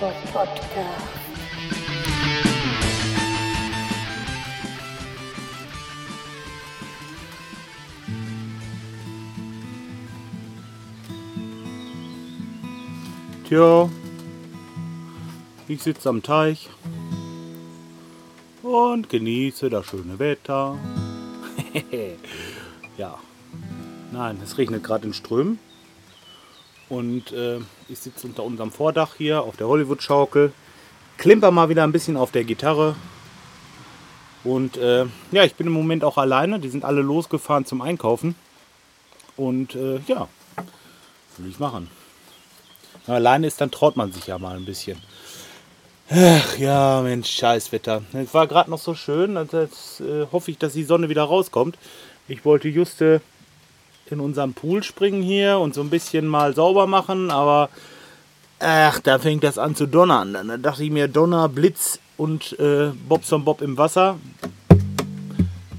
Bob Podcast. Tja, ich sitze am Teich und genieße das schöne Wetter. ja, nein, es regnet gerade in Strömen. Und äh, ich sitze unter unserem Vordach hier auf der Hollywood-Schaukel, klimper mal wieder ein bisschen auf der Gitarre. Und äh, ja, ich bin im Moment auch alleine. Die sind alle losgefahren zum Einkaufen. Und äh, ja, will ich machen. Wenn man alleine ist, dann traut man sich ja mal ein bisschen. Ach ja, Mensch, scheiß Wetter. Es war gerade noch so schön. Jetzt äh, hoffe ich, dass die Sonne wieder rauskommt. Ich wollte just äh, in unserem Pool springen hier und so ein bisschen mal sauber machen, aber ach, da fängt das an zu donnern. Dann dachte ich mir, Donner, Blitz und äh, Bobson Bob im Wasser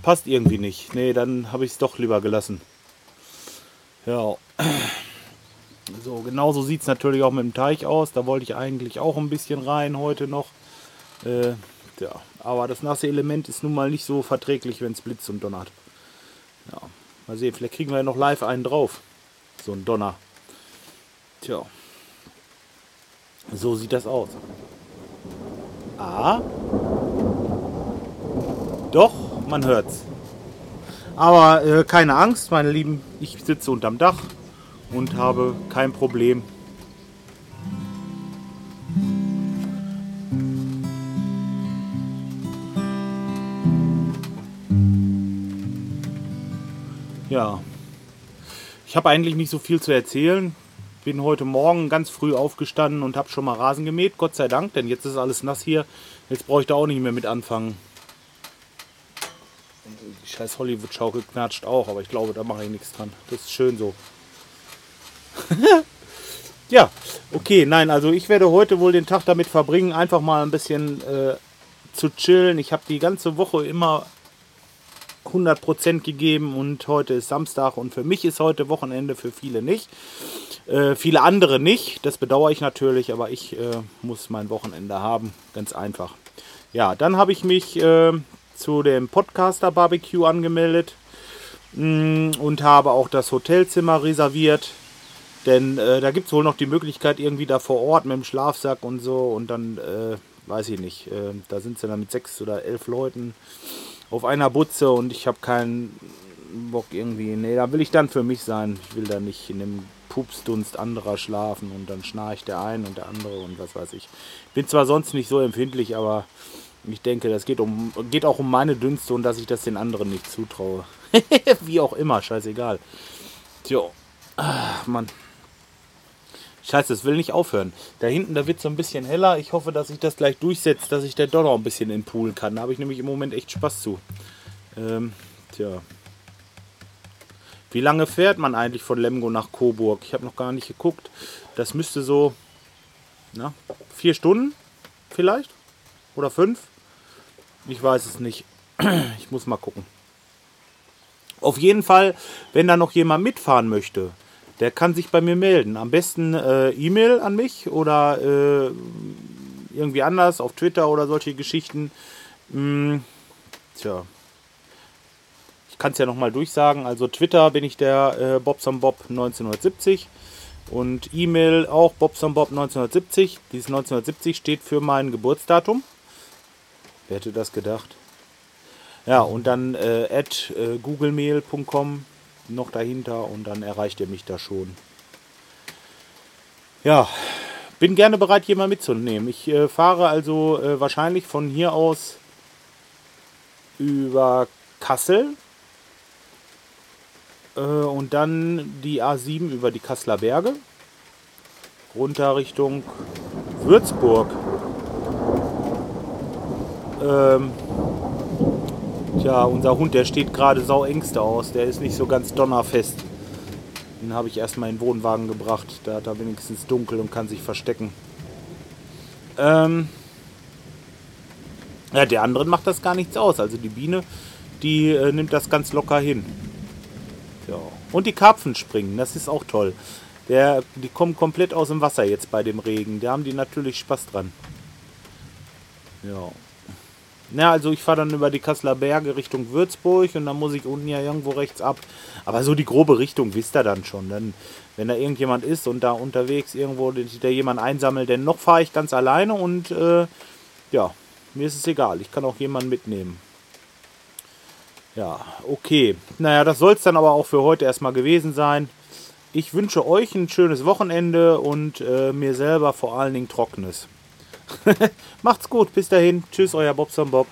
passt irgendwie nicht. Nee, dann habe ich es doch lieber gelassen. Ja. So, genauso sieht es natürlich auch mit dem Teich aus. Da wollte ich eigentlich auch ein bisschen rein heute noch. Äh, ja, aber das nasse Element ist nun mal nicht so verträglich, wenn es blitzt und donnert. Ja, mal sehen, vielleicht kriegen wir ja noch live einen drauf. So ein Donner. Tja. So sieht das aus. Ah. Doch, man hört's. Aber äh, keine Angst, meine Lieben, ich sitze unterm Dach und habe kein Problem. Ja, ich habe eigentlich nicht so viel zu erzählen. Bin heute Morgen ganz früh aufgestanden und habe schon mal Rasen gemäht, Gott sei Dank, denn jetzt ist alles nass hier. Jetzt brauche ich da auch nicht mehr mit anfangen. Die scheiß Hollywood-Schaukel knatscht auch, aber ich glaube, da mache ich nichts dran. Das ist schön so. ja, okay, nein, also ich werde heute wohl den Tag damit verbringen, einfach mal ein bisschen äh, zu chillen. Ich habe die ganze Woche immer 100% gegeben und heute ist Samstag und für mich ist heute Wochenende, für viele nicht. Äh, viele andere nicht, das bedauere ich natürlich, aber ich äh, muss mein Wochenende haben, ganz einfach. Ja, dann habe ich mich äh, zu dem Podcaster Barbecue angemeldet mh, mm, und habe auch das Hotelzimmer reserviert. Denn äh, da gibt es wohl noch die Möglichkeit, irgendwie da vor Ort mit dem Schlafsack und so und dann, äh, weiß ich nicht, äh, da sind sie dann mit sechs oder elf Leuten auf einer Butze und ich habe keinen Bock irgendwie. Nee, da will ich dann für mich sein. Ich will da nicht in dem Pupsdunst anderer schlafen und dann schnarcht der ein und der andere und was weiß ich. Bin zwar sonst nicht so empfindlich, aber ich denke, das geht, um, geht auch um meine Dünste und dass ich das den anderen nicht zutraue. Wie auch immer, scheißegal. Tja, ach, Mann. Scheiße, es will nicht aufhören. Da hinten, da wird so ein bisschen heller. Ich hoffe, dass sich das gleich durchsetzt, dass ich da doch noch ein bisschen in den Pool kann. Da habe ich nämlich im Moment echt Spaß zu. Ähm, tja. Wie lange fährt man eigentlich von Lemgo nach Coburg? Ich habe noch gar nicht geguckt. Das müsste so na, vier Stunden vielleicht? Oder fünf? Ich weiß es nicht. Ich muss mal gucken. Auf jeden Fall, wenn da noch jemand mitfahren möchte, der kann sich bei mir melden. Am besten äh, E-Mail an mich oder äh, irgendwie anders auf Twitter oder solche Geschichten. Hm, tja. Ich kann es ja nochmal durchsagen. Also Twitter bin ich der äh, Bobsonbob 1970 und E-Mail auch Bobsonbob 1970. Dieses 1970 steht für mein Geburtsdatum. Wer hätte das gedacht? Ja, und dann äh, at äh, googlemail.com noch dahinter und dann erreicht ihr mich da schon. Ja, bin gerne bereit, mal mitzunehmen. Ich äh, fahre also äh, wahrscheinlich von hier aus über Kassel äh, und dann die A7 über die Kasseler Berge runter Richtung Würzburg. Ähm, Tja, unser Hund, der steht gerade sau ängste aus. Der ist nicht so ganz donnerfest. Den habe ich erstmal in den Wohnwagen gebracht. Da hat er wenigstens dunkel und kann sich verstecken. Ähm ja, der anderen macht das gar nichts aus. Also die Biene, die äh, nimmt das ganz locker hin. Ja. Und die Karpfen springen, das ist auch toll. Der, die kommen komplett aus dem Wasser jetzt bei dem Regen. Da haben die natürlich Spaß dran. Ja. Na, also ich fahre dann über die Kasseler Berge Richtung Würzburg und dann muss ich unten ja irgendwo rechts ab. Aber so die grobe Richtung wisst ihr dann schon. Dann, wenn da irgendjemand ist und da unterwegs irgendwo der jemand einsammelt, denn noch fahre ich ganz alleine und äh, ja, mir ist es egal. Ich kann auch jemanden mitnehmen. Ja, okay. Naja, das soll es dann aber auch für heute erstmal gewesen sein. Ich wünsche euch ein schönes Wochenende und äh, mir selber vor allen Dingen trockenes. Macht's gut, bis dahin. Tschüss, euer Bobson Bob.